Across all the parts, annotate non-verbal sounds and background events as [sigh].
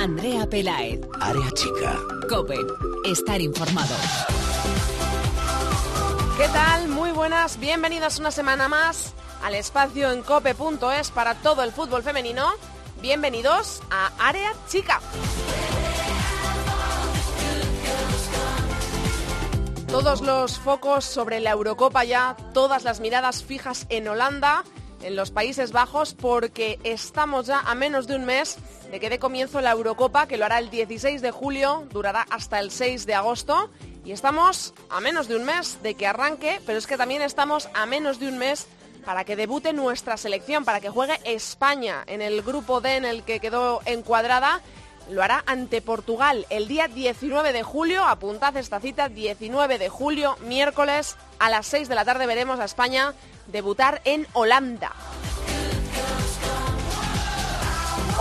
Andrea Pelaez. Área chica. Cope. Estar informado. ¿Qué tal? Muy buenas. Bienvenidos una semana más al espacio en cope.es para todo el fútbol femenino. Bienvenidos a Área Chica. Todos los focos sobre la Eurocopa ya, todas las miradas fijas en Holanda, en los Países Bajos, porque estamos ya a menos de un mes de que dé comienzo la Eurocopa, que lo hará el 16 de julio, durará hasta el 6 de agosto. Y estamos a menos de un mes de que arranque, pero es que también estamos a menos de un mes para que debute nuestra selección, para que juegue España en el grupo D en el que quedó encuadrada lo hará ante Portugal el día 19 de julio. Apuntad esta cita, 19 de julio, miércoles, a las 6 de la tarde veremos a España debutar en Holanda.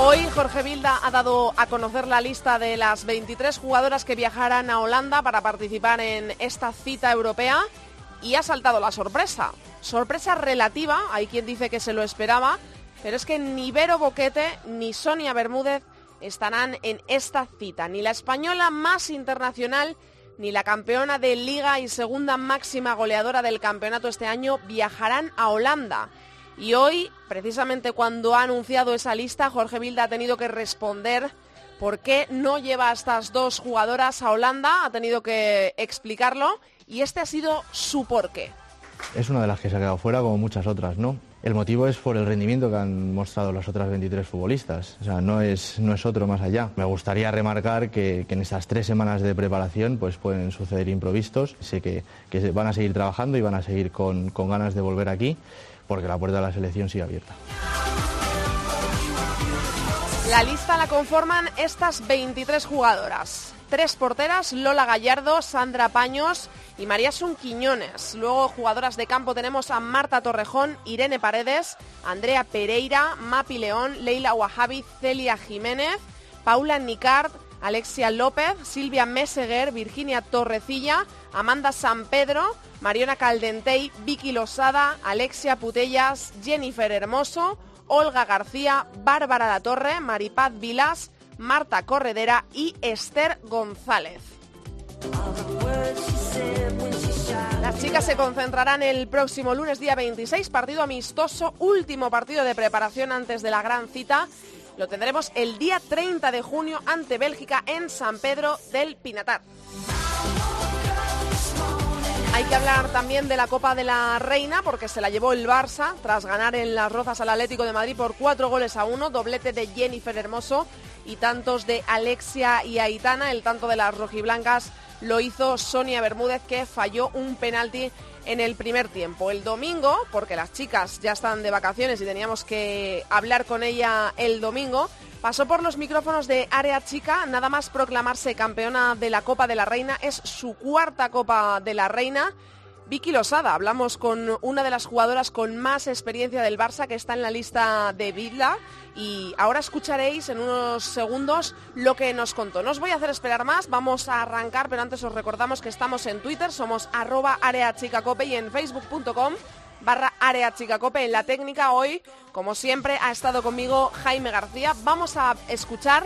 Hoy Jorge Vilda ha dado a conocer la lista de las 23 jugadoras que viajarán a Holanda para participar en esta cita europea y ha saltado la sorpresa. Sorpresa relativa, hay quien dice que se lo esperaba, pero es que ni Vero Boquete ni Sonia Bermúdez estarán en esta cita. Ni la española más internacional ni la campeona de liga y segunda máxima goleadora del campeonato este año viajarán a Holanda. Y hoy, precisamente cuando ha anunciado esa lista, Jorge Vilda ha tenido que responder por qué no lleva a estas dos jugadoras a Holanda, ha tenido que explicarlo y este ha sido su porqué. Es una de las que se ha quedado fuera como muchas otras, ¿no? El motivo es por el rendimiento que han mostrado las otras 23 futbolistas. O sea, no es, no es otro más allá. Me gustaría remarcar que, en esas tres semanas de preparación pues pueden suceder improvistos. Sé que, que van a seguir trabajando y van a seguir con, con ganas de volver aquí porque la puerta de la selección sigue abierta. La lista la conforman estas 23 jugadoras. Tres porteras, Lola Gallardo, Sandra Paños y María Sun Quiñones. Luego jugadoras de campo tenemos a Marta Torrejón, Irene Paredes, Andrea Pereira, Mapi León, Leila Wahabi, Celia Jiménez, Paula Nicard, Alexia López, Silvia Meseguer, Virginia Torrecilla, Amanda San Pedro, Mariona Caldentey, Vicky Losada, Alexia Putellas, Jennifer Hermoso, Olga García, Bárbara La Torre, Maripaz Vilas, Marta Corredera y Esther González. Las chicas se concentrarán el próximo lunes día 26, partido amistoso, último partido de preparación antes de la gran cita. Lo tendremos el día 30 de junio ante Bélgica en San Pedro del Pinatar. Hay que hablar también de la Copa de la Reina porque se la llevó el Barça tras ganar en las Rozas al Atlético de Madrid por cuatro goles a uno, doblete de Jennifer Hermoso y tantos de Alexia y Aitana. El tanto de las rojiblancas lo hizo Sonia Bermúdez que falló un penalti en el primer tiempo. El domingo, porque las chicas ya están de vacaciones y teníamos que hablar con ella el domingo, pasó por los micrófonos de Área Chica, nada más proclamarse campeona de la Copa de la Reina. Es su cuarta Copa de la Reina Vicky Losada. Hablamos con una de las jugadoras con más experiencia del Barça que está en la lista de Vidla y ahora escucharéis en unos segundos lo que nos contó. No os voy a hacer esperar más, vamos a arrancar, pero antes os recordamos que estamos en Twitter, somos arroba areachicacope y en facebook.com barra areachicacope. En la técnica hoy, como siempre, ha estado conmigo Jaime García. Vamos a escuchar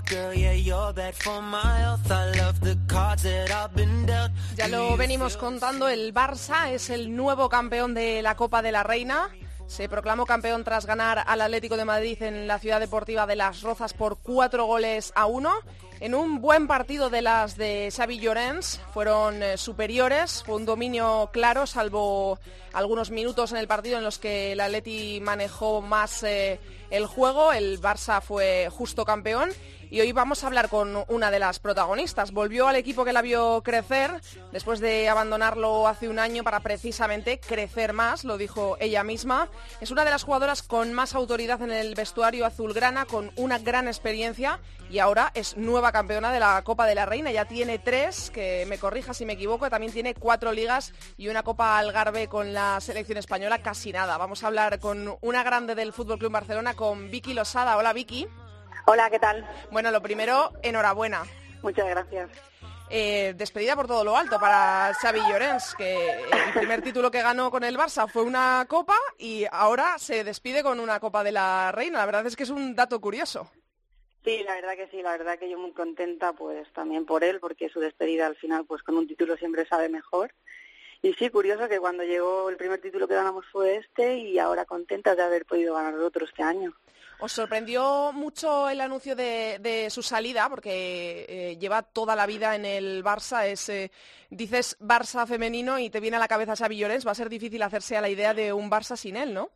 Ya lo venimos contando, el Barça es el nuevo campeón de la Copa de la Reina. Se proclamó campeón tras ganar al Atlético de Madrid en la ciudad deportiva de Las Rozas por cuatro goles a uno. En un buen partido de las de Xavi Llorens, fueron eh, superiores, fue un dominio claro, salvo algunos minutos en el partido en los que el Atleti manejó más eh, el juego, el Barça fue justo campeón y hoy vamos a hablar con una de las protagonistas. Volvió al equipo que la vio crecer después de abandonarlo hace un año para precisamente crecer más, lo dijo ella misma. Es una de las jugadoras con más autoridad en el vestuario azulgrana, con una gran experiencia y ahora es nueva campeona de la Copa de la Reina. Ya tiene tres, que me corrija si me equivoco, también tiene cuatro ligas y una Copa Algarve con la selección española, casi nada. Vamos a hablar con una grande del Fútbol Club Barcelona, con Vicky Losada. Hola Vicky. Hola, ¿qué tal? Bueno, lo primero, enhorabuena. Muchas gracias. Eh, despedida por todo lo alto para Xavi Llorens, que el primer título que ganó con el Barça fue una copa y ahora se despide con una copa de la Reina. La verdad es que es un dato curioso. Sí, la verdad que sí, la verdad que yo muy contenta pues también por él, porque su despedida al final pues con un título siempre sabe mejor. Y sí, curioso que cuando llegó el primer título que ganamos fue este y ahora contenta de haber podido ganar otro este año. ¿Os sorprendió mucho el anuncio de, su salida? Porque eh, lleva toda la vida en el Barça. Es, eh, dices Barça femenino y te viene a la cabeza Xavi Llorens. Va a ser difícil hacerse a la idea de un Barça sin él, ¿no?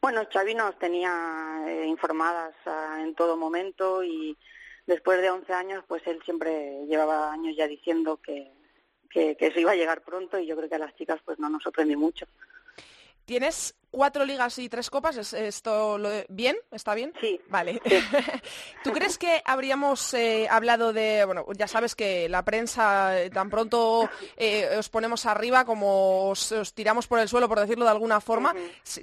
Bueno, Xavi nos tenía eh, informadas ah, en todo momento y después de 11 años, pues él siempre llevaba años ya diciendo que, que, que eso iba a llegar pronto y yo creo que a las chicas pues no nos sorprendió mucho. Tienes cuatro ligas y tres copas, ¿es esto lo bien? ¿Está bien? Sí. Vale. [laughs] ¿Tú crees que habríamos eh, hablado de, bueno, ya sabes que la prensa eh, tan pronto eh, os ponemos arriba como os, tiramos por el suelo, por decirlo de alguna forma?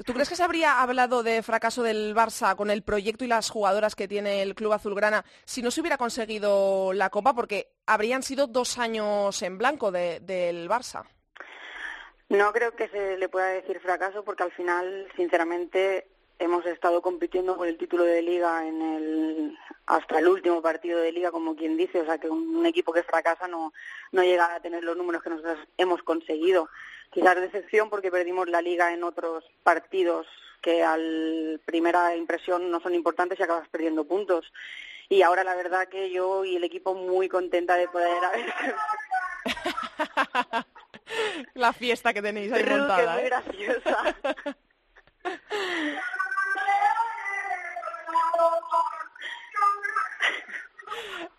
¿Tú crees que se habría hablado de fracaso del Barça con el proyecto y las jugadoras que tiene el Club Azulgrana si no se hubiera conseguido la copa? Porque habrían sido dos años en blanco del Barça. No creo que se le pueda decir fracaso porque al final, sinceramente, hemos estado compitiendo por el título de liga en el hasta el último partido de liga, como quien dice, o sea que un, equipo que fracasa no, no llega a tener los números que nosotros hemos conseguido. Quizás decepción porque perdimos la liga en otros partidos que al primera impresión no son importantes y acabas perdiendo puntos. Y ahora la verdad que yo y el equipo muy contenta de poder haber [laughs] La fiesta que tenéis ahí montada. muy ¿eh? graciosa.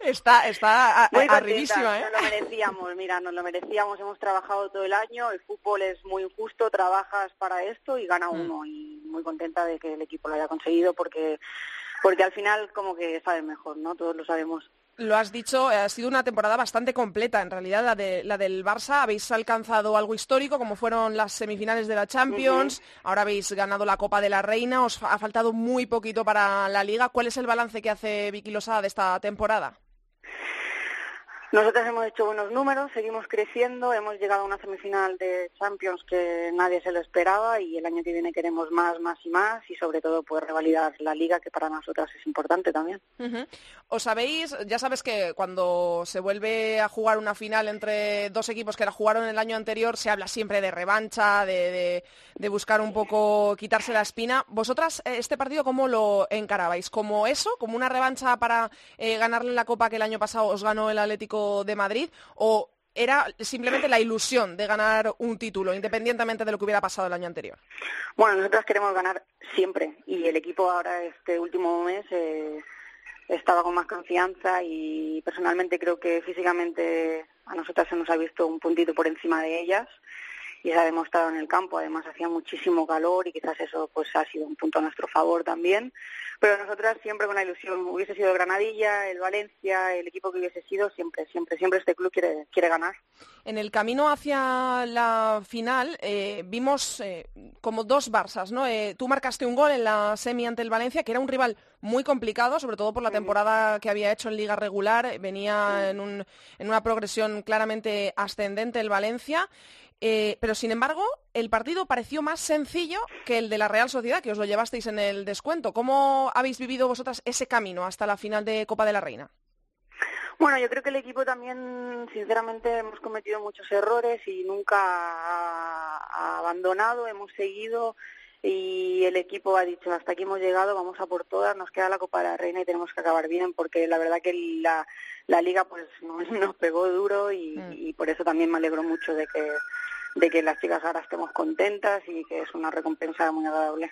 Está, está arribísima, ¿eh? Nos lo merecíamos, mira, nos lo merecíamos, hemos trabajado todo el año, el fútbol es muy injusto, trabajas para esto y gana mm. uno, y muy contenta de que el equipo lo haya conseguido porque, porque al final como que sabe mejor, ¿no? Todos lo sabemos. Lo has dicho, ha sido una temporada bastante completa, en realidad, la, de, la del Barça. Habéis alcanzado algo histórico, como fueron las semifinales de la Champions. Ahora habéis ganado la Copa de la Reina. Os ha faltado muy poquito para la Liga. ¿Cuál es el balance que hace Vicky Losada de esta temporada? Nosotros hemos hecho buenos números, seguimos creciendo, hemos llegado a una semifinal de Champions que nadie se lo esperaba y el año que viene queremos más, más y más y sobre todo poder revalidar la liga que para nosotras es importante también. Os sabéis, ya sabes que cuando se vuelve a jugar una final entre dos equipos que la jugaron el año anterior se habla siempre de revancha, de, buscar un poco quitarse la espina. ¿Vosotras eh, este partido cómo lo encarabais? ¿Como eso? ¿Como una revancha para eh, ganarle la copa que el año pasado os ganó el Atlético de Madrid o era simplemente la ilusión de ganar un título, independientemente de lo que hubiera pasado el año anterior? Bueno, nosotros queremos ganar siempre y el equipo ahora este último mes eh, estaba con más confianza y personalmente creo que físicamente a nosotras se nos ha visto un puntito por encima de ellas y se ha demostrado en el campo. Además hacía muchísimo calor y quizás eso pues ha sido un punto a nuestro favor también. Pero nosotras siempre con la ilusión, hubiese sido Granadilla, el Valencia, el equipo que hubiese sido, siempre, siempre, siempre este club quiere, quiere ganar. En el camino hacia la final eh, vimos eh, como dos Barças, ¿no? Eh, tú marcaste un gol en la semi ante el Valencia, que era un rival muy complicado, sobre todo por la temporada que había hecho en liga regular, venía en, un, en una progresión claramente ascendente el Valencia. Eh, pero sin embargo, el partido pareció más sencillo que el de la Real Sociedad, que os lo llevasteis en el descuento. ¿Cómo habéis vivido vosotras ese camino hasta la final de Copa de la Reina? Bueno, yo creo que el equipo también, sinceramente, hemos cometido muchos errores y nunca ha abandonado, hemos seguido y el equipo ha dicho hasta aquí hemos llegado, vamos a por todas, nos queda la Copa de la Reina y tenemos que acabar bien porque la verdad que la, la liga pues [laughs] nos, pegó duro y, mm. y por eso también me alegro mucho de que de que las chicas ahora estemos contentas y que es una recompensa muy agradable.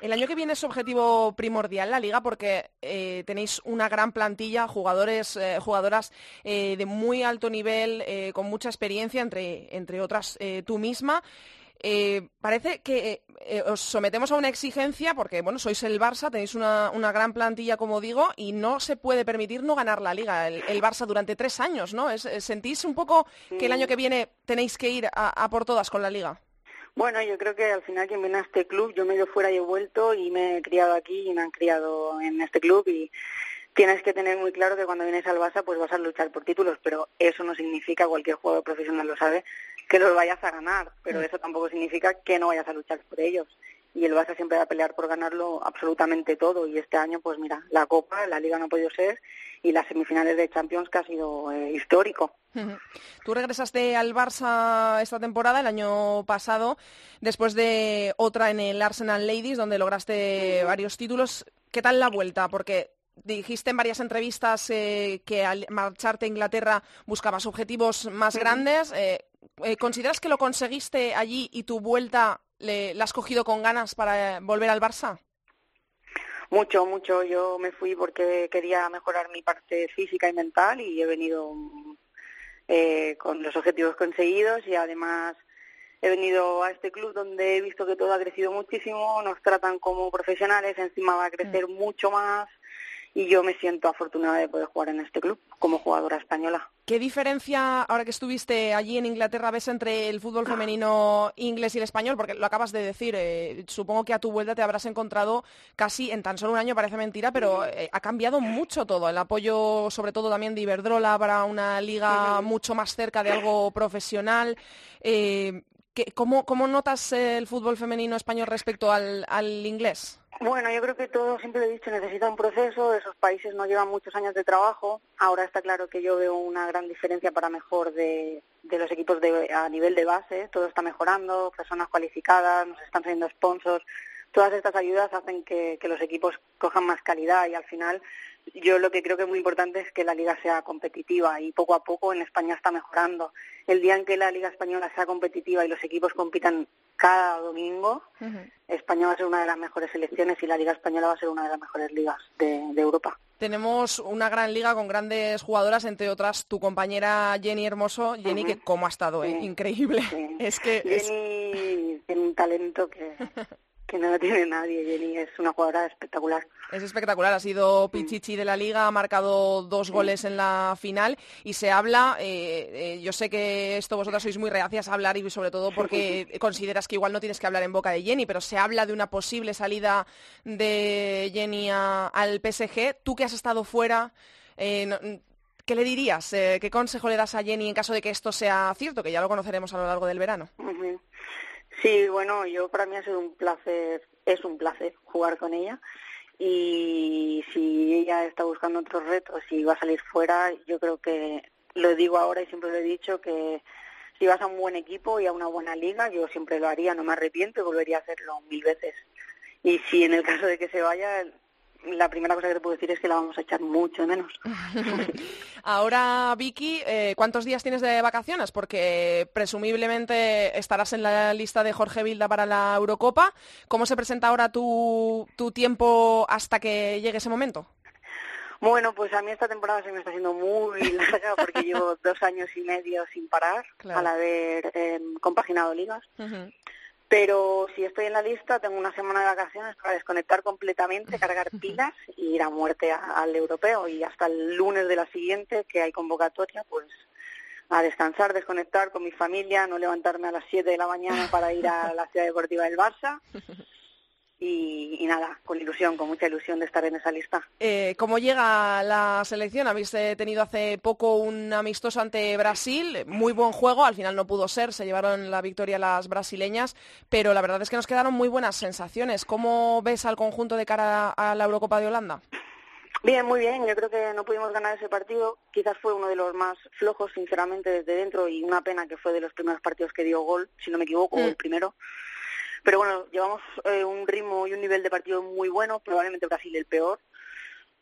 El año que viene es objetivo primordial la liga porque eh, tenéis una gran plantilla, jugadores, eh, jugadoras eh, de muy alto nivel, con mucha experiencia, entre, entre otras tú misma. Eh, parece que eh, os sometemos a una exigencia porque, bueno, sois el Barça, tenéis una, gran plantilla, como digo, y no se puede permitir no ganar la Liga, el, Barça, durante tres años, ¿no? ¿Sentís un poco que el año que viene tenéis que ir a, por todas con la Liga? Bueno, yo creo que al final quien viene a este club, yo me he ido fuera y he vuelto y me he criado aquí y me han criado en este club y tienes que tener muy claro que cuando vienes al Barça pues vas a luchar por títulos, pero eso no significa, cualquier jugador profesional lo sabe, que los vayas a ganar, pero mm. eso tampoco significa que no vayas a luchar por ellos. Y el Barça siempre va a pelear por ganarlo absolutamente todo. Y este año, pues mira, la Copa, la Liga no ha podido ser y las semifinales de Champions que ha sido eh, histórico. Tú regresaste al Barça esta temporada, el año pasado, después de otra en el Arsenal Ladies, donde lograste varios títulos. ¿Qué tal la vuelta? Porque dijiste en varias entrevistas eh, que al marcharte a Inglaterra buscabas objetivos más grandes. Eh, eh, ¿Consideras que lo conseguiste allí y tu vuelta la has cogido con ganas para volver al Barça? Mucho, mucho. Yo me fui porque quería mejorar mi parte física y mental y he venido con los objetivos conseguidos y además he venido a este club donde he visto que todo ha crecido muchísimo, nos tratan como profesionales, encima va a crecer mm. mucho más y yo me siento afortunada de poder jugar en este club como jugadora española. ¿Qué diferencia, ahora que estuviste allí en Inglaterra, ves entre el fútbol femenino inglés y el español? Porque lo acabas de decir, eh, supongo que a tu vuelta te habrás encontrado casi en tan solo un año, parece mentira, pero eh, ha cambiado mucho todo. El apoyo, sobre todo también de Iberdrola, para una liga mucho más cerca de algo profesional. Eh, ¿cómo, notas el fútbol femenino español respecto al inglés? Bueno, yo creo que todo, siempre lo he dicho, necesita un proceso. Esos países no llevan muchos años de trabajo. Ahora está claro que yo veo una gran diferencia para mejor de, los equipos de, a nivel de base. Todo está mejorando, personas cualificadas, nos están saliendo sponsors. Todas estas ayudas hacen que, que los equipos cojan más calidad y al final yo lo que creo que es muy importante es que la liga sea competitiva y poco a poco en España está mejorando. El día en que la liga española sea competitiva y los equipos compitan cada domingo, España va a ser una de las mejores selecciones y la Liga Española va a ser una de las mejores ligas de, Europa. Tenemos una gran liga con grandes jugadoras, entre otras tu compañera Jenny Hermoso. Jenny, que cómo ha estado, ¿eh? increíble. [laughs] Es que Jenny tiene un talento que [laughs] que no tiene nadie. Jenny es una jugadora espectacular. Es espectacular, ha sido Pichichi de la liga, ha marcado dos goles en la final y se habla, eh, eh, yo sé que esto vosotras sois muy reacias a hablar y sobre todo porque [laughs] consideras que igual no tienes que hablar en boca de Jenny, pero se habla de una posible salida de Jenny al PSG. Tú que has estado fuera, eh, ¿qué le dirías? ¿Qué consejo le das a Jenny en caso de que esto sea cierto, que ya lo conoceremos a lo largo del verano? Sí, bueno, yo para mí ha sido un placer, es un placer jugar con ella y si ella está buscando otros retos y va a salir fuera, yo creo que lo digo ahora y siempre lo he dicho que si vas a un buen equipo y a una buena liga, yo siempre lo haría, no me arrepiento y volvería a hacerlo mil veces. Y si en el caso de que se vaya, la primera cosa que te puedo decir es que la vamos a echar mucho menos. [laughs] Ahora, Vicky, eh, ¿cuántos días tienes de vacaciones? Porque presumiblemente estarás en la lista de Jorge Vilda para la Eurocopa. ¿Cómo se presenta ahora tu, tu tiempo hasta que llegue ese momento? Bueno, pues a mí esta temporada se me está haciendo muy [laughs] larga porque llevo dos años y medio sin parar al haber em, compaginado ligas. Pero si estoy en la lista, tengo una semana de vacaciones para desconectar completamente, cargar pilas y ir a muerte al europeo. Y hasta el lunes de la siguiente, que hay convocatoria, pues a descansar, desconectar con mi familia, no levantarme a las 7 de la mañana para ir a la ciudad deportiva del Barça [laughs] y, nada, con ilusión, con mucha ilusión de estar en esa lista. Eh, ¿Cómo llega la selección? Habéis eh, tenido hace poco un amistoso ante Brasil, muy buen juego, al final no pudo ser, se llevaron la victoria las brasileñas, pero la verdad es que nos quedaron muy buenas sensaciones. ¿Cómo ves al conjunto de cara a la Eurocopa de Holanda? Bien, muy bien. Yo creo que no pudimos ganar ese partido. Quizás fue uno de los más flojos, sinceramente, desde dentro y una pena que fue de los primeros partidos que dio gol, si no me equivoco, mm. el primero. Pero bueno, llevamos eh, un ritmo y un nivel de partido muy bueno, probablemente Brasil el peor.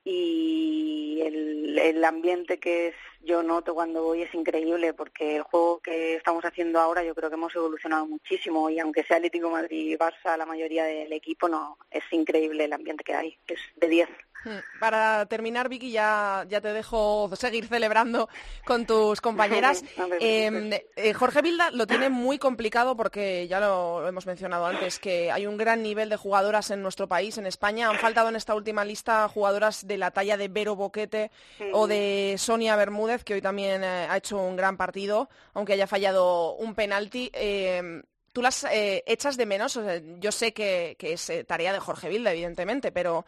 Y el, el ambiente que es, yo noto cuando voy es increíble porque el juego que estamos haciendo ahora yo creo que hemos evolucionado muchísimo y aunque sea Atlético Madrid Barça la mayoría del equipo no es increíble el ambiente que hay, es de 10. Mm, para terminar, Vicky, ya, ya te dejo seguir celebrando con tus compañeras. [laughs] Em, eh, Jorge Vilda lo tiene muy complicado porque ya lo, hemos mencionado antes, que hay un gran nivel de jugadoras en nuestro país, en España. Han faltado en esta última lista jugadoras de la talla de Vero Boquete o de Sonia Bermúdez, que hoy también eh, ha hecho un gran partido, aunque haya fallado un penalti. Em, tú las eh, echas de menos, yo sé que, es tarea de Jorge Vilda, evidentemente, pero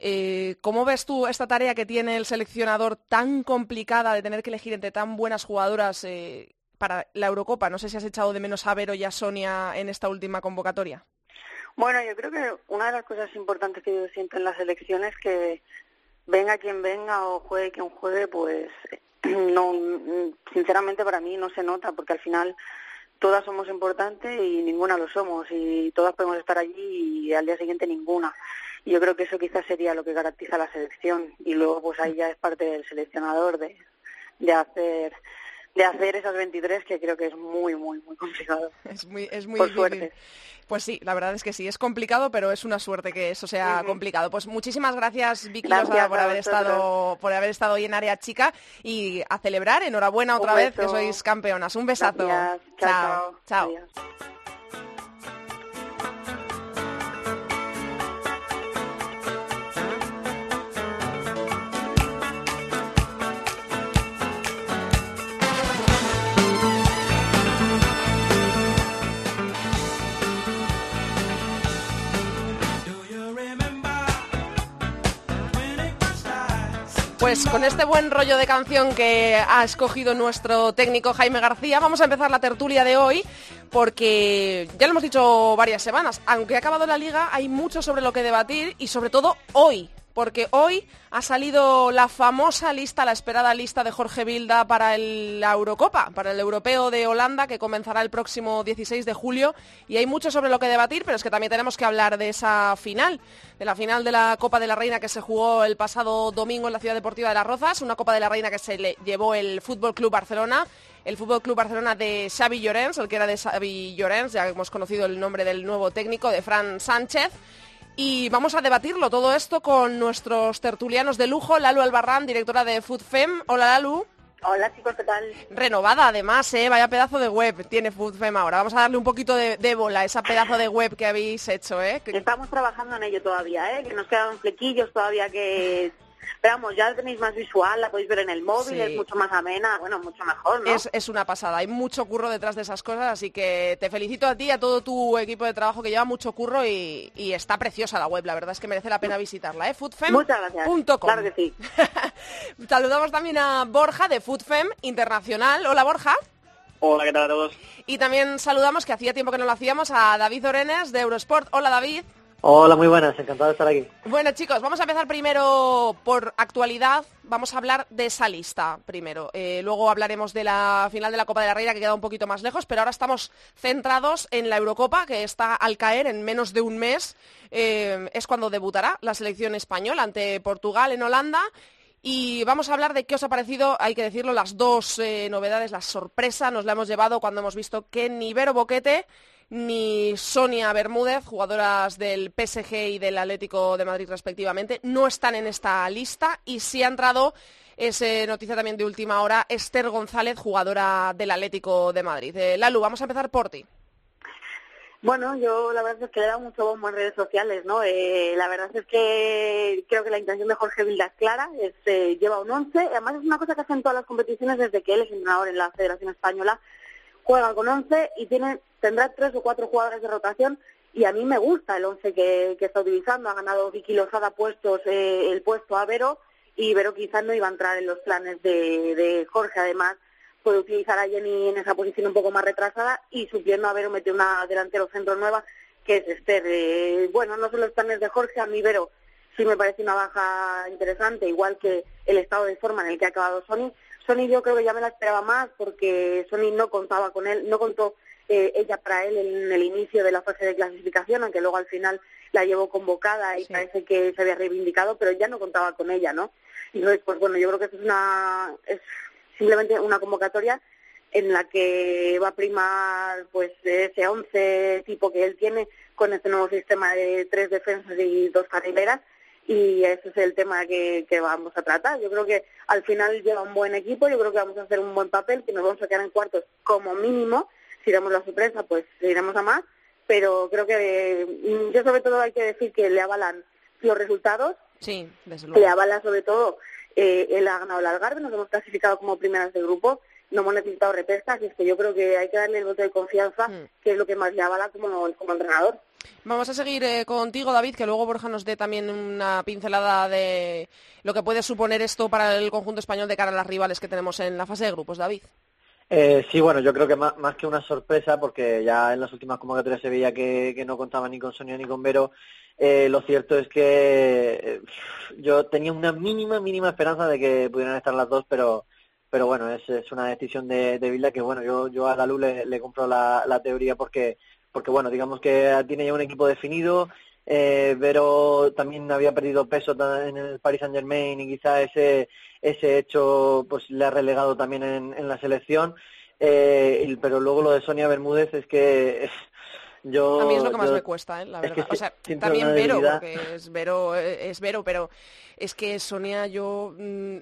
eh, ¿Cómo ves tú esta tarea que tiene el seleccionador tan complicada de tener que elegir entre tan buenas jugadoras eh, para la Eurocopa? No sé si has echado de menos a Vero y a Sonia en esta última convocatoria. Bueno, yo creo que una de las cosas importantes que yo siento en las elecciones es que venga quien venga o juegue quien juegue, pues no, sinceramente para mí no se nota porque al final todas somos importantes y ninguna lo somos y todas podemos estar allí y al día siguiente ninguna. Y yo creo que eso quizás sería lo que garantiza la selección y luego pues ahí ya es parte del seleccionador de, de hacer de hacer esas 23 que creo que es muy muy muy complicado. [laughs] Es muy es muy Por suerte. Pues sí, la verdad es que sí, es complicado, pero es una suerte que eso sea complicado. Pues muchísimas gracias, Vicky por haber estado por haber estado hoy en área chica y a celebrar. Enhorabuena otra vez que sois campeonas. Un besazo. Chao. Chao. Pues con este buen rollo de canción que ha escogido nuestro técnico Jaime García, vamos a empezar la tertulia de hoy porque ya lo hemos dicho varias semanas, aunque ha acabado la liga hay mucho sobre lo que debatir y sobre todo hoy, porque hoy ha salido la famosa lista, la esperada lista de Jorge Vilda para la Eurocopa, para el Europeo de Holanda, que comenzará el próximo 16 de julio. Y hay mucho sobre lo que debatir, pero es que también tenemos que hablar de esa final, de la final de la Copa de la Reina que se jugó el pasado domingo en la Ciudad Deportiva de Las Rozas, una Copa de la Reina que se le llevó el Fútbol Club Barcelona el Fútbol Club Barcelona de Xavi Llorens, el que era de Xavi Llorens, ya hemos conocido el nombre del nuevo técnico, de Fran Sánchez. Y vamos a debatirlo todo esto con nuestros tertulianos de lujo, Lalu Albarrán, directora de FoodFem. Hola Lalu. Hola chicos, ¿qué tal? Renovada además, ¿eh? vaya pedazo de web tiene FoodFem ahora. Vamos a darle un poquito de, bola a esa pedazo de web que habéis hecho. ¿eh? Estamos trabajando en ello todavía, ¿eh? que nos quedan flequillos todavía que pero vamos, ya la tenéis más visual, la podéis ver en el móvil, es mucho más amena, bueno, mucho mejor, ¿no? Es, una pasada, hay mucho curro detrás de esas cosas, así que te felicito a ti y a todo tu equipo de trabajo que lleva mucho curro y, está preciosa la web, la verdad es que merece la pena visitarla, ¿eh? Foodfem.com. Claro que sí. [laughs] Saludamos también a Borja de Foodfem Internacional. Hola Borja. Hola, ¿qué tal a todos? Y también saludamos, que hacía tiempo que no lo hacíamos, a David Orenes de Eurosport. Hola David. Hola, muy buenas, encantado de estar aquí. Bueno, chicos, vamos a empezar primero por actualidad. Vamos a hablar de esa lista primero. Eh, luego hablaremos de la final de la Copa de la Reina, que queda un poquito más lejos, pero ahora estamos centrados en la Eurocopa, que está al caer en menos de un mes. Eh, es cuando debutará la selección española ante Portugal en Holanda. Y vamos a hablar de qué os ha parecido, hay que decirlo, las dos eh, novedades, la sorpresa, nos la hemos llevado cuando hemos visto que Nivero Boquete ni Sonia Bermúdez, jugadoras del PSG y del Atlético de Madrid respectivamente, no están en esta lista y sí ha entrado es noticia también de última hora, Esther González, jugadora del Atlético de Madrid. Eh, Lalu, vamos a empezar por ti. Bueno, yo la verdad es que le he dado mucho bombo en redes sociales, ¿no? Eh, la verdad es que creo que la intención de Jorge Vilda es clara, es, eh, lleva un once, además es una cosa que hacen todas las competiciones desde que él es entrenador en la Federación Española, juega con once y tiene tendrá tres o cuatro jugadores de rotación y a mí me gusta el once que, está utilizando. Ha ganado Vicky Lozada puestos, eh, el puesto a Vero y Vero quizás no iba a entrar en los planes de, Jorge. Además, puede utilizar a Jenny en esa posición un poco más retrasada y supliendo a Vero mete una delantero centro nueva que es Esther. Eh, bueno, no son los planes de Jorge, a mí Vero sí me parece una baja interesante, igual que el estado de forma en el que ha acabado Sony. Sony yo creo que ya me la esperaba más porque Sony no contaba con él, no contó eh, ella para él en el inicio de la fase de clasificación, aunque luego al final la llevó convocada y parece que se había reivindicado, pero ya no contaba con ella, ¿no? Y entonces, pues bueno, yo creo que es una es simplemente una convocatoria en la que va a primar pues ese once tipo que él tiene con este nuevo sistema de tres defensas y dos carrileras y ese es el tema que, que vamos a tratar. Yo creo que al final lleva un buen equipo, yo creo que vamos a hacer un buen papel, que nos vamos a quedar en cuartos como mínimo. Si damos la sorpresa, pues iremos a más. Pero creo que mm, yo sobre todo hay que decir que le avalan los resultados. Sí, desde luego. Le avala sobre todo eh, él ha ganado el Algarve, nos hemos clasificado como primeras de grupo, no hemos necesitado repescas y es que yo creo que hay que darle el voto de confianza, Mm. que es lo que más le avala como, como entrenador. Vamos a seguir eh, contigo, David, que luego Borja nos dé también una pincelada de lo que puede suponer esto para el conjunto español de cara a las rivales que tenemos en la fase de grupos. David. Eh, sí, bueno, yo creo que más, más que una sorpresa, porque ya en las últimas convocatorias se veía que, que no contaba ni con Sonia ni con Vero, eh, lo cierto es que eh, yo tenía una mínima, mínima esperanza de que pudieran estar las dos, pero pero bueno, es, es una decisión de, de Vilda que, bueno, yo, yo a Dalu le, le compro la, la teoría porque, porque, bueno, digamos que tiene ya un equipo definido, eh, Vero también había perdido peso en el Paris Saint Germain y quizá ese, ese hecho pues le ha relegado también en, en la selección. Eh, pero luego lo de Sonia Bermúdez es que yo... A mí es lo que más yo- me cuesta, ¿eh? la es que verdad. o sea, también Vero, porque es Vero, eh, es Vero, pero es que Sonia, yo mm,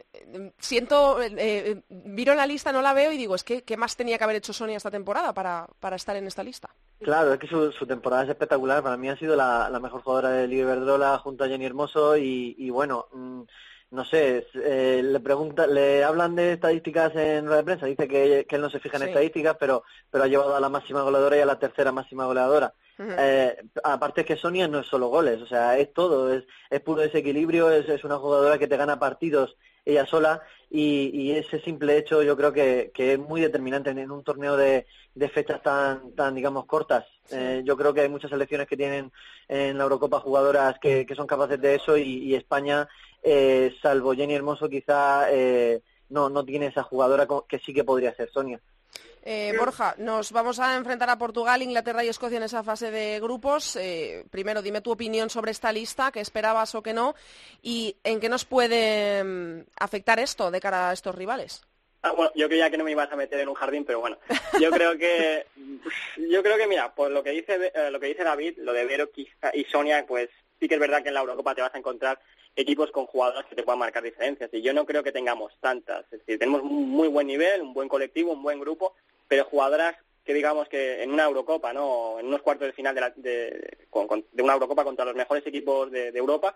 siento, eh, eh, miro la lista, no la veo y digo, es que ¿qué más tenía que haber hecho Sonia esta temporada para, para estar en esta lista? Claro, es que su, su temporada es espectacular. Para mí ha sido la, la mejor jugadora de Liga Iberdrola junto a Jenny Hermoso y, y bueno, mm, no sé, eh, le pregunta, le hablan de estadísticas en rueda de prensa, dice que, que él no se fija en Sí. estadísticas, pero, pero ha llevado a la máxima goleadora y a la tercera máxima goleadora. Eh, aparte es que Sonia no es solo goles, o sea, es todo, es, es puro desequilibrio, es, es una jugadora que te gana partidos ella sola y, y ese simple hecho yo creo que, que es muy determinante en, un torneo de, de fechas tan, tan digamos, cortas. Sí. Eh, yo creo que hay muchas selecciones que tienen en la Eurocopa jugadoras que, que son capaces de eso y, y España, eh, salvo Jenny Hermoso, quizá eh, no, no tiene esa jugadora que sí que podría ser Sonia. Eh, Borja, nos vamos a enfrentar a Portugal, Inglaterra y Escocia en esa fase de grupos. Eh, primero, dime tu opinión sobre esta lista, qué esperabas o qué no, y en qué nos puede mm, afectar esto de cara a estos rivales. Ah, bueno, yo creía que no me ibas a meter en un jardín, pero bueno, yo creo que, [laughs] yo creo que mira, por lo que dice, eh, lo que dice David, lo de Vero y Sonia, pues sí que es verdad que en la Eurocopa te vas a encontrar equipos con jugadoras que te puedan marcar diferencias y yo no creo que tengamos tantas, es decir, tenemos un muy buen nivel, un buen colectivo, un buen grupo, pero jugadoras que digamos que en una Eurocopa, ¿no? En unos cuartos de final de, la- de, con- de una Eurocopa contra los mejores equipos de, Europa,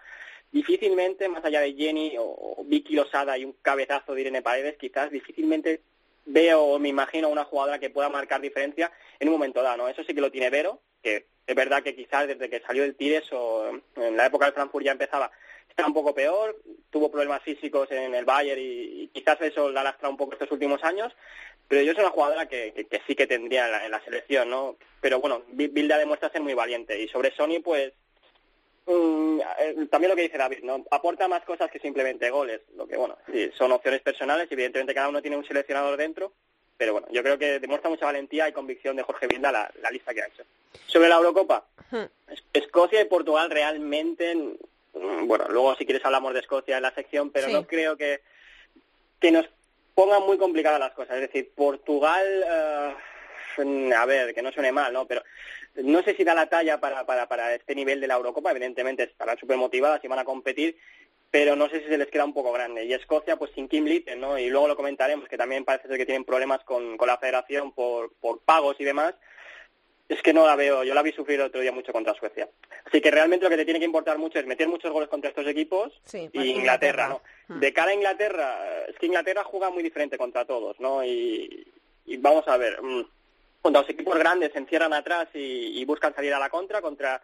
difícilmente, más allá de Jenny o, Vicky Losada y un cabezazo de Irene Paredes, quizás difícilmente veo o me imagino una jugadora que pueda marcar diferencia en un momento dado, ¿no? Eso sí que lo tiene Vero, que es verdad que quizás desde que salió del Tires o en la época del Frankfurt ya empezaba, estaba un poco peor, tuvo problemas físicos en el Bayern y, y quizás eso la lastra un poco estos últimos años, pero yo soy una jugadora que, que, que sí que tendría en la, en la selección, ¿no? Pero bueno, Bi- Bilda demuestra ser muy valiente y sobre Sony, pues eh, también lo que dice David, ¿no? Aporta más cosas que simplemente goles. Lo que, bueno, sí, son opciones personales evidentemente cada uno tiene un seleccionador dentro, pero bueno, yo creo que demuestra mucha valentía y convicción de Jorge Vilda la, la lista que ha hecho. Sobre la Eurocopa. Es- Escocia y Portugal realmente, mm, bueno, luego si quieres hablamos de Escocia en la sección, pero Sí. no creo que, que nos pongan muy complicadas las cosas. Es decir, Portugal, eh, a ver, que no suene mal, ¿no? Pero no sé si da la talla para, para, para este nivel de la Eurocopa. Evidentemente estarán súper motivadas y van a competir, pero no sé si se les queda un poco grande. Y Escocia, pues sin Kim Little, ¿no? Y luego lo comentaremos, que también parece ser que tienen problemas con, con la federación por, por pagos y demás. Es que no la veo, yo la vi sufrir el otro día mucho contra Suecia. Así que realmente lo que te tiene que importar mucho es meter muchos goles contra estos equipos Sí, y para Inglaterra, ¿no? Hmm. De cara a Inglaterra, es que Inglaterra juega muy diferente contra todos, ¿no? Y, y vamos a ver, mm, contra los equipos grandes se encierran atrás y, y buscan salir a la contra, contra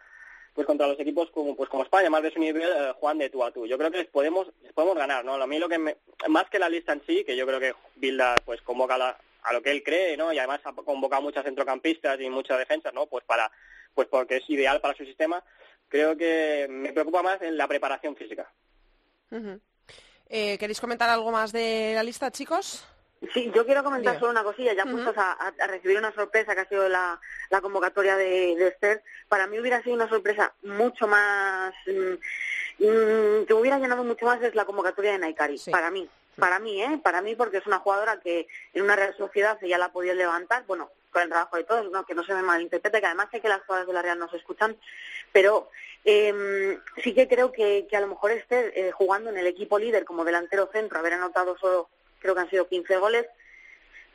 pues contra los equipos como pues como España, más de su nivel, eh, juegan de tú a tú. Yo creo que les podemos les podemos ganar, ¿no? A mí lo que me- más que la lista en sí, que yo creo que Bilda pues convoca la- a lo que él cree, ¿no? Y además ha convocado muchas centrocampistas y muchas defensas, ¿no? Pues para pues porque es ideal para su sistema. Creo que me preocupa más en la preparación física. Eh, ¿Queréis comentar algo más de la lista, chicos? Sí, yo quiero comentar solo una cosilla, ya Ujú. puestos a, a- a recibir una sorpresa que ha sido la, la convocatoria de, de Esther. Para mí hubiera sido una sorpresa mucho más, mm, mm, que me hubiera llenado mucho más es la convocatoria de Naikari, Sí. para mí. Para mí, ¿eh? Para mí porque es una jugadora que en una Real Sociedad ya la ha podido levantar, bueno, con el trabajo de todos, ¿no? que no se me malinterprete, que además sé que las jugadoras de la Real no se escuchan, pero eh, sí que creo que, que a lo mejor esté eh, jugando en el equipo líder como delantero centro, haber anotado solo, creo que han sido 15 goles,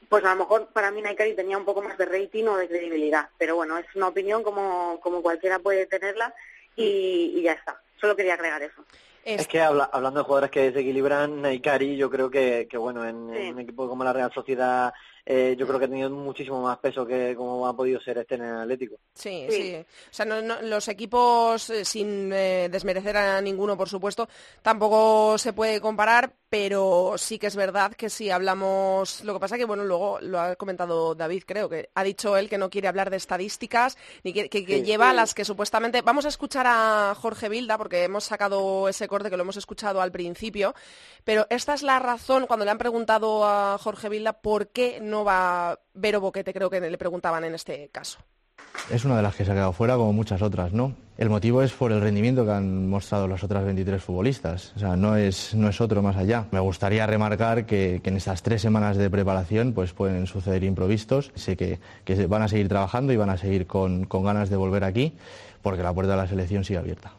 pues a lo mejor para mí Naikari tenía un poco más de rating o de credibilidad, pero bueno, es una opinión como, como cualquiera puede tenerla y, y ya está. Solo quería agregar eso. Es, que hablando de jugadores que desequilibran, Naikari yo creo que, que bueno, en, un equipo como la Real Sociedad eh, yo creo que ha tenido muchísimo más peso que como ha podido ser este en el Atlético. Sí, sí. O sea, los equipos, eh, sin eh, desmerecer a ninguno, por supuesto, tampoco se puede comparar, pero sí que es verdad que si hablamos... Lo que pasa que, bueno, luego lo ha comentado David, creo, que ha dicho él que no quiere hablar de estadísticas, ni que, que, lleva las que supuestamente... Vamos a escuchar a Jorge Vilda, porque hemos sacado ese corte que lo hemos escuchado al principio, pero esta es la razón, cuando le han preguntado a Jorge Vilda por qué no va Vero Boquete, creo que le preguntaban en este caso. Es una de las que se ha quedado fuera, como muchas otras, ¿no? El motivo es por el rendimiento que han mostrado las otras 23 futbolistas. O sea, no es, no es otro más allá. Me gustaría remarcar que, en estas tres semanas de preparación pues pueden suceder improvistos. Sé que, que van a seguir trabajando y van a seguir con, con ganas de volver aquí, porque la puerta de la selección sigue abierta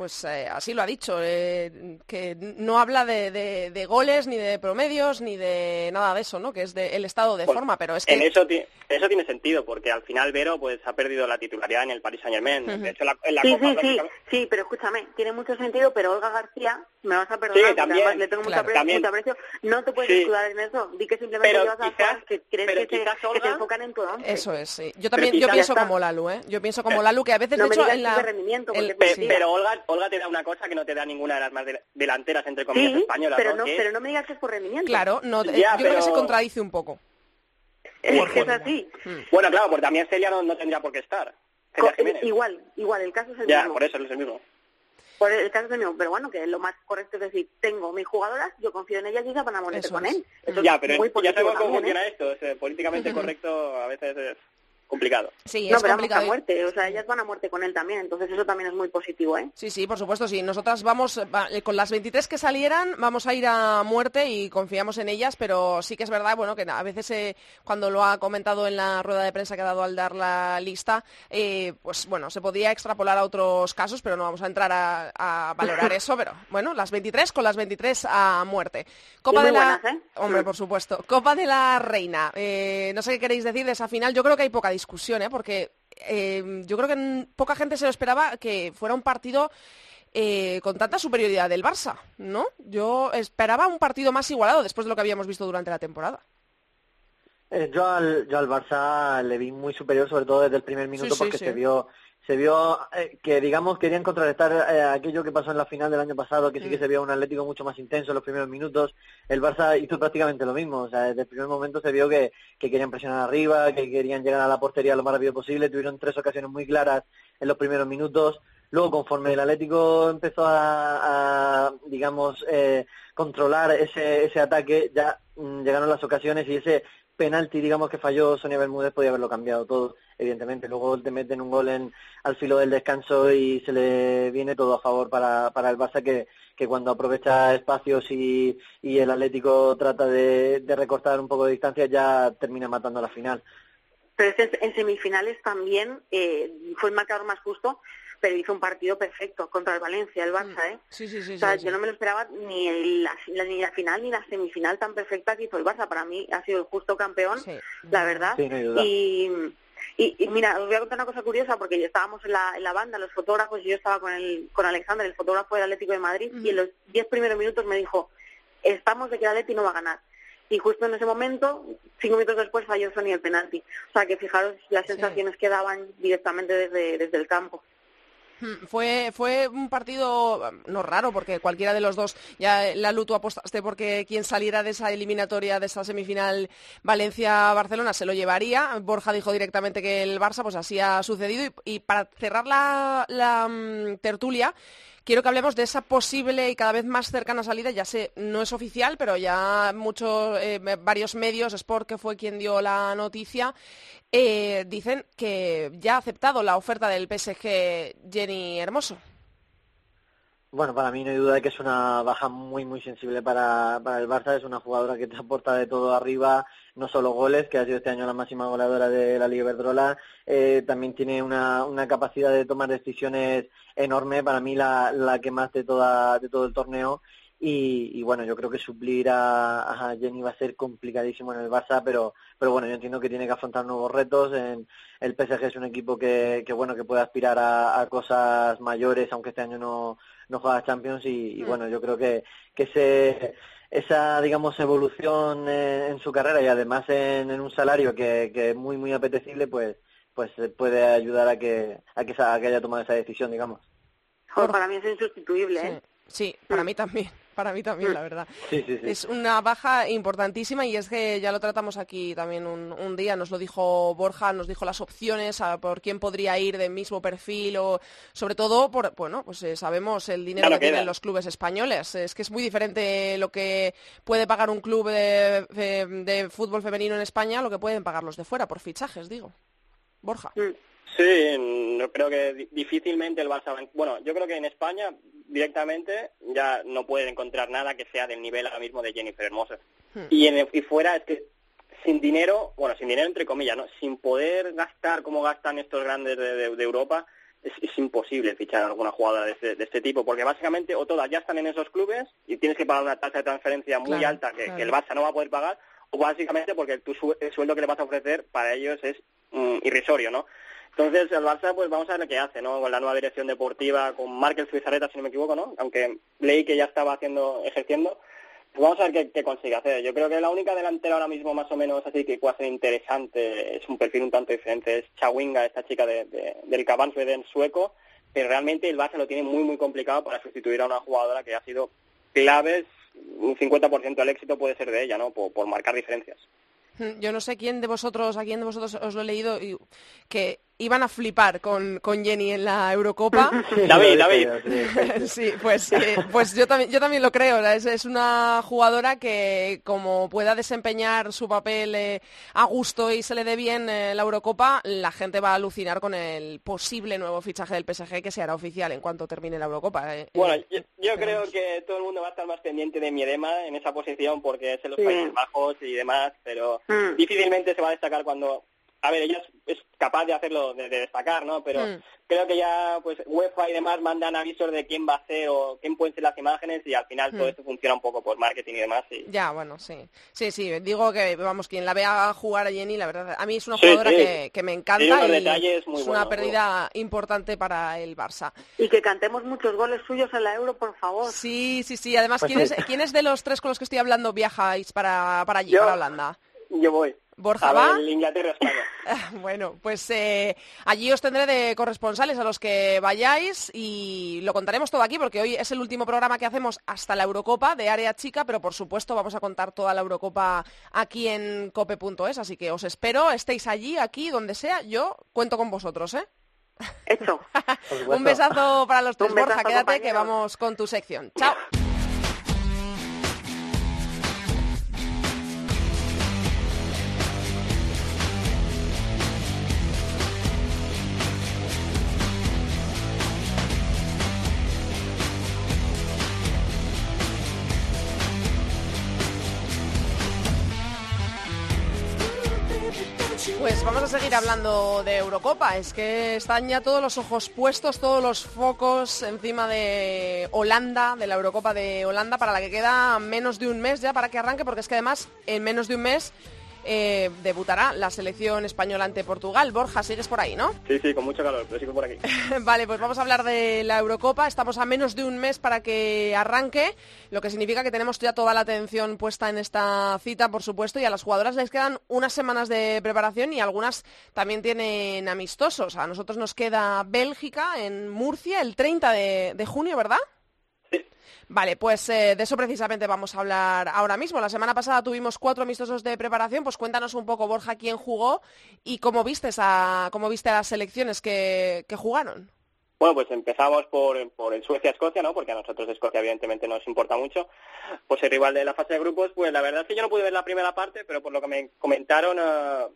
pues eh, así lo ha dicho, eh, que no habla de, goles, ni de promedios, ni de nada de eso, ¿no? Que es el estado de forma, pero es que... En eso, eso tiene sentido, porque al final Vero pues ha perdido la titularidad en el Paris Saint-Germain. sí, sí, sí, sí, pero escúchame, tiene mucho sentido, pero Olga García, me vas a perdonar, también, le tengo mucho, aprecio, no te puedes escudar en eso, di que simplemente llevas a que crees que, se, enfocan en tu once. Eso es, sí. Yo también, yo pienso como Lalu, ¿eh? Yo pienso como Lalu, que a veces, de hecho, en la... Rendimiento, pero Olga Olga te da una cosa que no te da ninguna de las más delanteras, entre comillas, españolas. Pero no, pero no me digas que es por rendimiento. Claro, no, yo creo que se contradice un poco. Es que es así. Mm. Bueno, claro, porque también Celia no, tendría por qué estar. igual, igual, el caso es el ya, mismo. por eso es el mismo. Por el caso es el mismo, pero bueno, que lo más correcto es decir, tengo mis jugadoras, yo confío en ellas y se van a morir con él. ya, pero ya sabemos cómo funciona ¿eh? esto, es, políticamente correcto a veces es complicado. Sí, no, es pero complicado. a muerte, o sea, ellas van a muerte con él también, entonces eso también es muy positivo, ¿eh? Sí, sí, por supuesto, sí. Nosotras vamos, eh, con las 23 que salieran, vamos a ir a muerte y confiamos en ellas, pero sí que es verdad, bueno, que a veces eh, cuando lo ha comentado en la rueda de prensa que ha dado al dar la lista, eh, pues bueno, se podía extrapolar a otros casos, pero no vamos a entrar a, valorar [laughs] eso, pero bueno, las 23 con las 23 a muerte. Copa de la... Hombre, por supuesto. Copa de la Reina. no sé qué queréis decir de esa final, yo creo que hay poca discusión, ¿eh? porque eh, yo creo que poca gente se lo esperaba que fuera un partido eh, con tanta superioridad del Barça, ¿no? Yo esperaba un partido más igualado después de lo que habíamos visto durante la temporada. yo, al, yo al Barça le vi muy superior, sobre todo desde el primer minuto, porque se vio se vio eh, que, digamos, querían contrarrestar eh, aquello que pasó en la final del año pasado, que sí que mm. se vio un Atlético mucho más intenso en los primeros minutos. El Barça hizo prácticamente lo mismo, o sea, desde el primer momento se vio que, que querían presionar arriba, que querían llegar a la portería lo más rápido posible, tuvieron tres ocasiones muy claras en los primeros minutos. Luego, conforme el Atlético empezó a, digamos, eh, controlar ese, ese ataque, ya mm, llegaron las ocasiones y ese penalti, digamos, que falló Sonia Bermúdez podía haberlo cambiado todo, evidentemente. Luego te meten un gol en, al filo del descanso y se le viene todo a favor para, para el Barça, que, que cuando aprovecha espacios y, y el Atlético trata de, de recortar un poco de distancia, ya termina matando la final. Pero en semifinales también eh, fue el marcador más justo pero hizo un partido perfecto contra el Valencia, el Barça, mm. ¿eh? Sí, sí, sí. O sea, yo no me lo esperaba ni la, ni la final ni la semifinal tan perfecta que hizo el Barça. Para mí ha sido el justo campeón, la verdad. y, y, mira, os voy a contar una cosa curiosa porque estábamos en la, en la banda, los fotógrafos, y yo estaba con, el, con Alexander, el fotógrafo del Atlético de Madrid, y en los diez primeros minutos me dijo, estamos de que el Atleti no va a ganar y justo en ese momento, cinco minutos después, falló Sony el penalti. O sea que fijaros las sensaciones que daban directamente desde, desde el campo. Hmm, fue, fue un partido no raro porque cualquiera de los dos, ya la Luto apostaste porque quien saliera de esa eliminatoria, de esa semifinal Valencia-Barcelona se lo llevaría. Borja dijo directamente que el Barça, pues así ha sucedido. Y, para cerrar la, la mm, tertulia, quiero que hablemos de esa posible y cada vez más cercana salida. Ya sé, no es oficial, pero ya muchos, eh, varios medios, Sport, que fue quien dio la noticia, eh, dicen que ya ha aceptado la oferta del PSG Jenny Hermoso. Bueno, para mí no hay duda de que es una baja muy, muy sensible para, para el Barça. Es una jugadora que te aporta de todo arriba, no solo goles, que ha sido este año la máxima goleadora de la Liga Iberdrola, eh, también tiene una, una capacidad de tomar decisiones enorme, para mí la, la que más de, toda, de todo el torneo. Y, bueno, yo creo que suplir a, Jenny va a ser complicadísimo en el Barça, pero, pero bueno, yo entiendo que tiene que afrontar nuevos retos. En, el PSG es un equipo que, que bueno, que puede aspirar a, a cosas mayores, aunque este año no, no juega Champions y, mm. bueno, yo creo que, que ese, esa, digamos, evolución en, su carrera y además en, un salario que, que, es muy, muy apetecible, pues pues puede ayudar a que, a que, a que haya tomado esa decisión, digamos. para mí es insustituible, ¿eh? Sí, para mí también para mí también, la verdad. Es una baja importantísima y es que ya lo tratamos aquí también un, día, nos lo dijo Borja, nos dijo las opciones por quién podría ir del mismo perfil o sobre todo, por, bueno, pues eh, sabemos el dinero que tienen los clubes españoles. Es que es muy diferente lo que puede pagar un club de, fútbol femenino en España a lo que pueden pagar los de fuera por fichajes, digo. Borja. Mm. Sí, yo creo que difícilmente el Barça. Bueno, yo creo que en España directamente ya no pueden encontrar nada que sea del nivel ahora mismo de Jennifer Hermoso. Hmm. Y, en, y fuera es que sin dinero, bueno, sin dinero entre comillas, ¿no? Sin poder gastar como gastan estos grandes de, Europa, es, imposible fichar alguna jugadora de este, de este, tipo, porque básicamente o todas ya están en esos clubes y tienes que pagar una tasa de transferencia muy alta que, el Barça no va a poder pagar, o básicamente porque tu el sueldo que le vas a ofrecer para ellos es mm, irrisorio, ¿no? Entonces, el Barça, pues vamos a ver qué hace, ¿no? Con la nueva dirección deportiva, con Markel Suizarreta, si no me equivoco, ¿no? Aunque leí que ya estaba haciendo, ejerciendo. Pues vamos a ver qué, consigue hacer. Yo creo que la única delantera ahora mismo, más o menos, así que puede ser interesante, es un perfil un tanto diferente, es Chawinga, esta chica de, de, del Caban sueco, pero realmente el Barça lo tiene muy, muy complicado para sustituir a una jugadora que ha sido claves, un 50% del éxito puede ser de ella, ¿no? por marcar diferencias. Yo no sé quién de vosotros, a quién de vosotros os lo he leído, que iban a flipar con, con Jenny en la Eurocopa. [laughs] David, David. sí, [laughs] pues, eh, pues yo, también, yo también lo creo. Es, es, una jugadora que como pueda desempeñar su papel eh, a gusto y se le dé bien eh, la Eurocopa, la gente va a alucinar con el posible nuevo fichaje del PSG que se hará oficial en cuanto termine la Eurocopa. bueno, yo, creo que todo el mundo va a estar más pendiente de Miedema en esa posición porque es en los Países Bajos y demás, pero mm. difícilmente se va a destacar cuando a ver, ella es, capaz de hacerlo, de, destacar, ¿no? Pero mm. creo que ya, pues, UEFA y demás mandan avisos de quién va a ser o quién pueden ser las imágenes y al final todo mm. esto funciona un poco por marketing y demás. Ya, bueno, sí. Sí, sí, digo que, vamos, quien la vea jugar a Jenny, la verdad, a mí es una jugadora Que, me encanta y es, una pérdida importante para el Barça. Y que cantemos muchos goles suyos en la Euro, por favor. Sí, sí, sí. Además, ¿quién, es, ¿quién es de los tres con los que estoy hablando viajáis para, para allí, para Holanda? Yo voy. Borja va. Inglaterra, España. [laughs] bueno, pues eh, allí os tendré de corresponsales a los que vayáis y lo contaremos todo aquí porque hoy es el último programa que hacemos hasta la Eurocopa de área chica, pero por supuesto vamos a contar toda la Eurocopa aquí en cope.es, así que os espero, estéis allí, aquí, donde sea, yo cuento con vosotros, ¿eh? Hecho. [laughs] Un besazo para los tres, Borja, quédate que vamos con tu sección. Chao. [laughs] hablando de Eurocopa. Es que están ya todos los ojos puestos, todos los focos encima de Holanda, de la Eurocopa de Holanda, para la que queda menos de un mes ya para que arranque, porque es que además en menos de un mes eh, debutará la selección española ante Portugal. Borja, sigues por ahí, ¿no? Sí, sí, con mucho calor, pero sigo por aquí. [laughs] vale, pues vamos a hablar de la Eurocopa. Estamos a menos de un mes para que arranque, lo que significa que tenemos ya toda la atención puesta en esta cita, por supuesto, y a las jugadoras les quedan unas semanas de preparación y algunas también tienen amistosos. A nosotros nos queda Bélgica en Murcia el 30 de junio, ¿verdad? Vale, pues eh, de eso precisamente vamos a hablar ahora mismo. La semana pasada tuvimos cuatro amistosos de preparación, pues cuéntanos un poco, Borja, quién jugó y cómo viste, a, cómo viste las selecciones que, jugaron. Bueno, pues empezamos por, por el Suecia-Escocia, ¿no? Porque a nosotros Escocia evidentemente nos importa mucho. Pues el rival de la fase de grupos, pues la verdad es que yo no pude ver la primera parte, pero por lo que me comentaron, eh,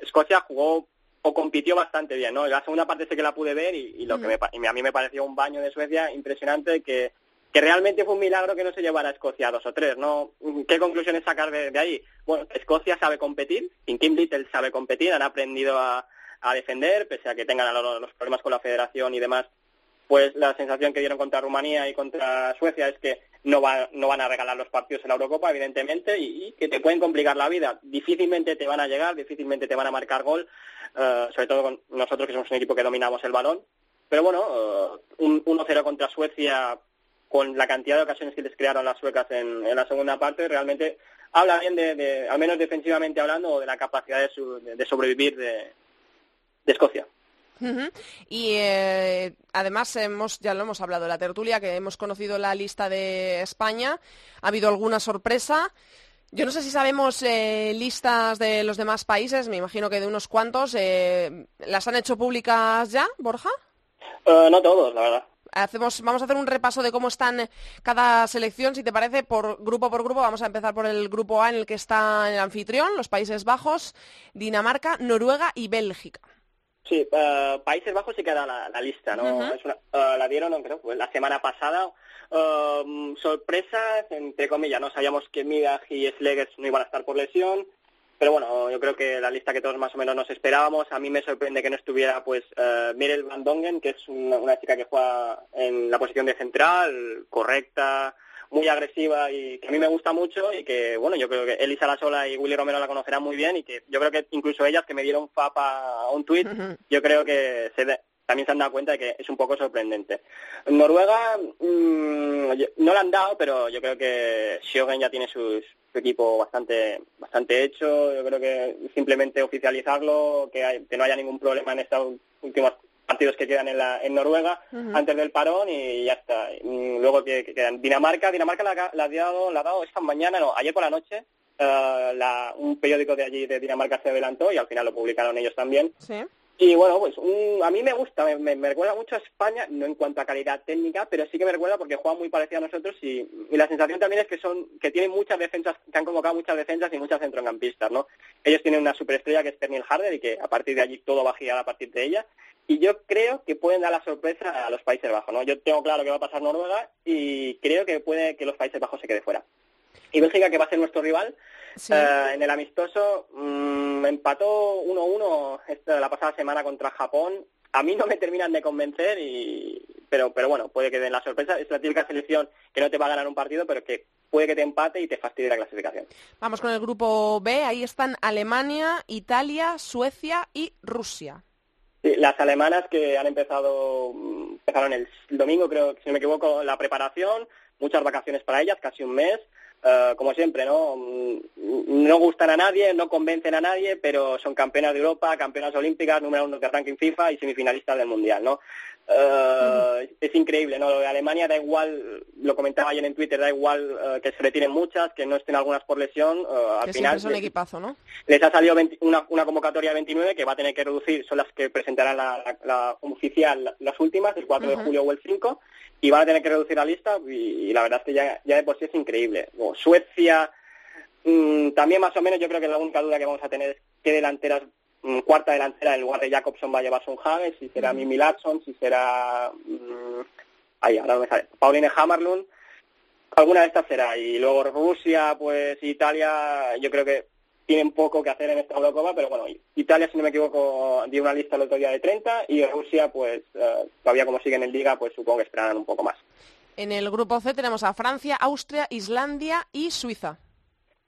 Escocia jugó o compitió bastante bien, ¿no? La segunda parte sé que la pude ver y, lo que me, y a mí me pareció un baño de Suecia impresionante que que realmente fue un milagro que no se llevara a Escocia a dos o tres, ¿no? ¿Qué conclusiones sacar de, ahí? Bueno, Escocia sabe competir, Kim Little sabe competir, han aprendido a, defender, pese a que tengan los, problemas con la federación y demás, pues la sensación que dieron contra Rumanía y contra Suecia es que no, no van a regalar los partidos en la Eurocopa, evidentemente, y, que te pueden complicar la vida. Difícilmente te van a llegar, difícilmente te van a marcar gol, eh, sobre todo con nosotros que somos un equipo que dominamos el balón. Pero bueno, uh, un 1-0 contra Suecia con la cantidad de ocasiones que les crearon las suecas en, la segunda parte, realmente habla bien de, al menos defensivamente hablando, de la capacidad de, sobrevivir de, Escocia. Y eh, además hemos, ya lo hemos hablado en la tertulia, que hemos conocido la lista de España. Ha habido alguna sorpresa. Yo no sé si sabemos eh, listas de los demás países, me imagino que de unos cuantos. Eh, ¿Las han hecho públicas ya, Borja? no todos, la verdad vamos a hacer un repaso de cómo están cada selección, si te parece, por grupo por grupo. Vamos a empezar por el grupo A en el que está el anfitrión, los Países Bajos, Dinamarca, Noruega y Bélgica. Sí, eh, Países Bajos sí queda la, la lista, ¿no? Eh, la dieron, creo, la semana pasada. Uh, sorpresas, entre comillas, no sabíamos que Midag y Slegers no iban a estar por lesión. Pero bueno, yo creo que la lista que todos más o menos nos esperábamos. A mí me sorprende que no estuviera pues uh, Mirel Van Dongen, que es una, chica que juega en la posición de central, correcta, muy agresiva y que a mí me gusta mucho y que, bueno, yo creo que Elisa Lasola y Willy Romero la conocerán muy bien y que yo creo que incluso ellas que me dieron fapa a un tuit, yo creo que se, también se han dado cuenta de que es un poco sorprendente. Noruega mm, no la han dado, pero yo creo que Shogun ya tiene su equipo bastante bastante hecho. Yo creo que simplemente oficializarlo, que, no haya ningún problema en estos últimos partidos que quedan en, la, en Noruega antes del parón y ya está. luego que, quedan Dinamarca, Dinamarca la, la, ha dado, la ha dado esta mañana, no, ayer por la noche. Eh, un periódico de allí de Dinamarca se adelantó y al final lo publicaron ellos también. ¿Sí? Y bueno, pues a mí me gusta, me, recuerda mucho a España, no en cuanto a calidad técnica, pero sí que me recuerda porque juega muy parecido a nosotros y, la sensación también es que son que tienen muchas defensas, que han convocado muchas defensas y muchas centrocampistas, ¿no? Ellos tienen una superestrella que es Pernil Harder y que a partir de allí todo va a girar a partir de ella y yo creo que pueden dar la sorpresa a los Países Bajos, ¿no? Yo tengo claro que va a pasar Noruega y creo que puede que los Países Bajos se quede fuera. Y Bélgica, que va a ser nuestro rival, eh, en el amistoso mm, empató 1-1 la pasada semana contra Japón. A mí no me terminan de convencer, y, pero, pero bueno, puede que den la sorpresa. Es la típica selección que no te va a ganar un partido, pero que puede que te empate y te fastidie la clasificación. Vamos con el grupo B. Ahí están Alemania, Italia, Suecia y Rusia. las alemanas que han empezado, mm, empezaron el domingo, creo, si no me equivoco, la preparación, muchas vacaciones para ellas, casi un mes. Eh, como siempre, ¿no? Mm, no gustan a nadie, no convencen a nadie, pero son campeonas de Europa, campeonas olímpicas, número uno de ranking FIFA y semifinalistas del Mundial, ¿no? Eh, es increíble, ¿no? Lo de Alemania da igual, lo comentaba ayer en Twitter, da igual eh, que se retiren muchas, que no estén algunas por lesión. al final es un equipazo, ¿no? Les ha salido una, convocatoria de 29 que va a tener que reducir, son las que presentarán la, oficial las últimas, el 4 de julio o el 5, y van a tener que reducir la lista y, la verdad es que ya, ya de por sí es increíble. Suecia, mm, también más o menos yo creo que la única duda que vamos a tener es qué delanteras, cuarta delantera en lugar de Jacobson va a llevar Son Hagen, si será Mimi Latson, si será... Mm, ahí, ahora me sale. Pauline Hammerlund. Alguna de estas será. Y luego Rusia, pues Italia, yo creo que tienen poco que hacer en esta Eurocopa, pero bueno, Italia, si no me equivoco, dio una lista el otro día de 30 y Rusia, pues eh, todavía como siguen en Liga, pues supongo que esperarán un poco más. En el grupo C tenemos a Francia, Austria, Islandia y Suiza.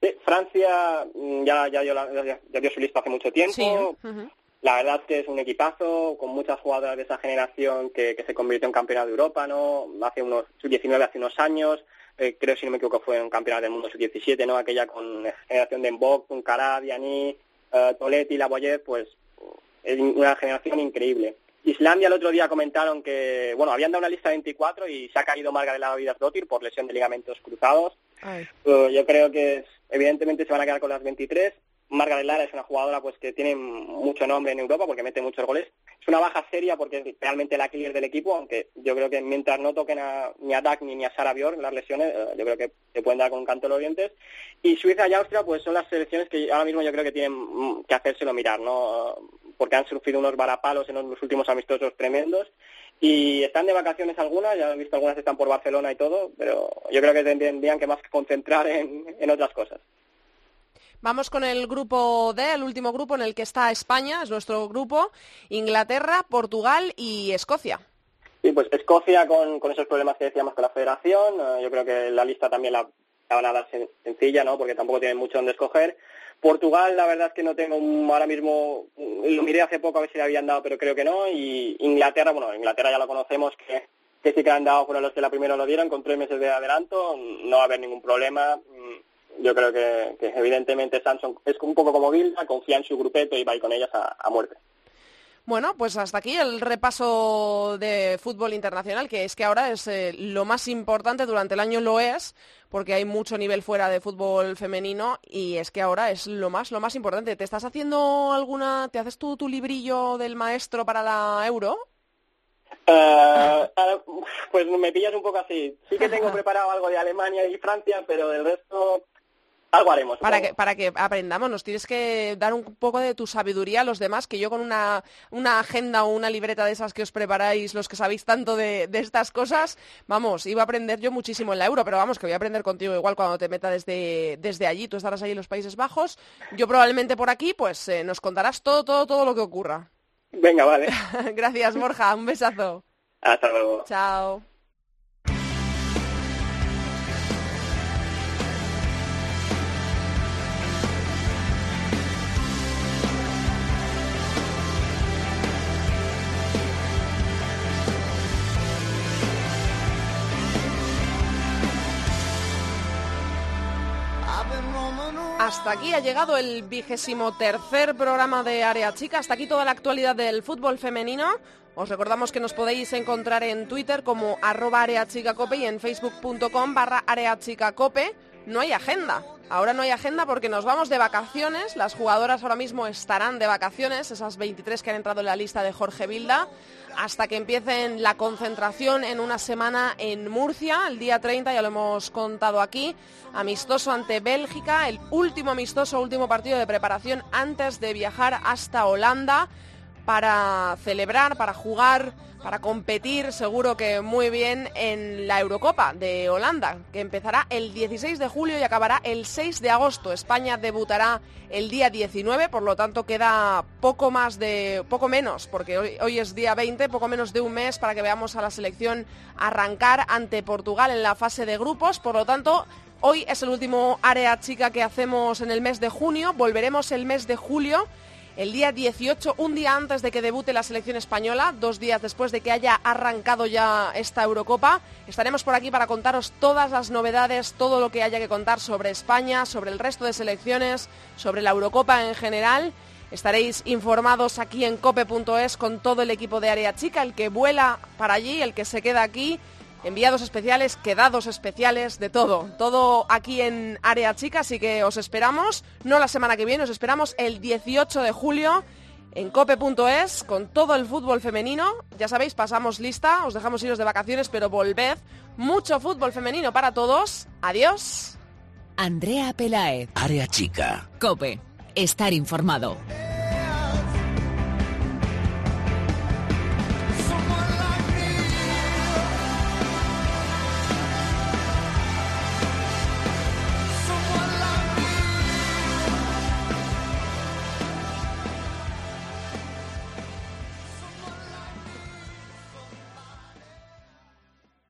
Sí, Francia mm, ya, ya, ya, dio su lista hace mucho tiempo. La verdad es que es un equipazo con muchas jugadoras de esa generación que, se convirtió en campeona de Europa, ¿no? Hace unos, sub 19 hace unos años. Eh, creo, si no me equivoco, fue un campeonato del mundo sub-17, ¿no? Aquella con generación de Mbok, Tuncará, Diani, uh, Toletti, Lavoyer, pues es una generación increíble. Islandia el otro día comentaron que, bueno, habían dado una lista de 24 y se ha caído Margarela Dotir por lesión de ligamentos cruzados. Yo creo que evidentemente se van a quedar con las 23 Margaret Lara es una jugadora pues que tiene mucho nombre en Europa porque mete muchos goles. Es una baja seria porque es realmente la killer del equipo, aunque yo creo que mientras no toquen a, ni a Dak ni a Sara Bjorn las lesiones, eh, yo creo que se pueden dar con un canto los dientes. Y Suiza y Austria pues son las selecciones que ahora mismo yo creo que tienen que hacérselo mirar, ¿no? Porque han sufrido unos varapalos en los últimos amistosos tremendos y están de vacaciones algunas, ya he visto algunas están por Barcelona y todo, pero yo creo que tendrían que más concentrar en, otras cosas. Vamos con el grupo D, el último grupo en el que está España, es nuestro grupo, Inglaterra, Portugal y Escocia. Sí, pues Escocia con, esos problemas que decíamos con la federación, eh, yo creo que la lista también la, la van a dar sencilla, ¿no? Porque tampoco tienen mucho donde escoger. Portugal, la verdad es que no tengo ahora mismo, lo miré hace poco a ver si le habían dado, pero creo que no. Y Inglaterra, bueno, Inglaterra ya lo conocemos, que, sí que han dado, fueron los que la primero lo dieron, con tres meses de adelanto, no va a haber ningún problema. Mm, yo creo que, evidentemente Samson es un poco como Vilda, confía en su grupeto y va con ellas a muerte. Bueno, pues hasta aquí el repaso de fútbol internacional, que es que ahora es eh, lo más importante, durante el año lo es, porque hay mucho nivel fuera de fútbol femenino y es que ahora es lo más, lo más importante. ¿Te estás haciendo alguna, te haces tú tu librillo del maestro para la Euro? Eh, eh, pues me pillas un poco así. Sí que tengo [laughs] preparado algo de Alemania y Francia, pero del resto algo haremos. Para que, para que aprendamos, nos tienes que dar un poco de tu sabiduría a los demás, que yo con una, una agenda o una libreta de esas que os preparáis, los que sabéis tanto de, estas cosas, vamos, iba a aprender yo muchísimo en la euro, pero vamos, que voy a aprender contigo igual cuando te meta desde, desde allí, tú estarás ahí en los Países Bajos, yo probablemente por aquí, pues eh, nos contarás todo, todo, todo lo que ocurra. Venga, vale. [laughs] Gracias, Borja, un besazo. Hasta luego. Chao. Hasta aquí ha llegado el vigésimo tercer programa de Área Chica. Hasta aquí toda la actualidad del fútbol femenino. Os recordamos que nos podéis encontrar en Twitter como arroba areachicacope y en facebook.com barra areachicacope. No hay agenda. Ahora no hay agenda porque nos vamos de vacaciones. Las jugadoras ahora mismo estarán de vacaciones, esas 23 que han entrado en la lista de Jorge Vilda hasta que empiecen la concentración en una semana en Murcia, el día 30, ya lo hemos contado aquí, amistoso ante Bélgica, el último amistoso, último partido de preparación antes de viajar hasta Holanda para celebrar, para jugar, para competir seguro que muy bien en la Eurocopa de Holanda, que empezará el 16 de julio y acabará el 6 de agosto. España debutará el día 19, por lo tanto queda poco más de poco menos, porque hoy, hoy es día 20, poco menos de un mes para que veamos a la selección arrancar ante Portugal en la fase de grupos, por lo tanto Hoy es el último área chica que hacemos en el mes de junio. Volveremos el mes de julio el día 18, un día antes de que debute la selección española, dos días después de que haya arrancado ya esta Eurocopa. Estaremos por aquí para contaros todas las novedades, todo lo que haya que contar sobre España, sobre el resto de selecciones, sobre la Eurocopa en general. Estaréis informados aquí en cope.es con todo el equipo de Área Chica, el que vuela para allí, el que se queda aquí enviados especiales, quedados especiales, de todo. Todo aquí en Área Chica, así que os esperamos, no la semana que viene, os esperamos el 18 de julio en cope.es con todo el fútbol femenino. Ya sabéis, pasamos lista, os dejamos iros de vacaciones, pero volved. Mucho fútbol femenino para todos. Adiós. Andrea Pelaez. Área Chica. Cope. Estar informado.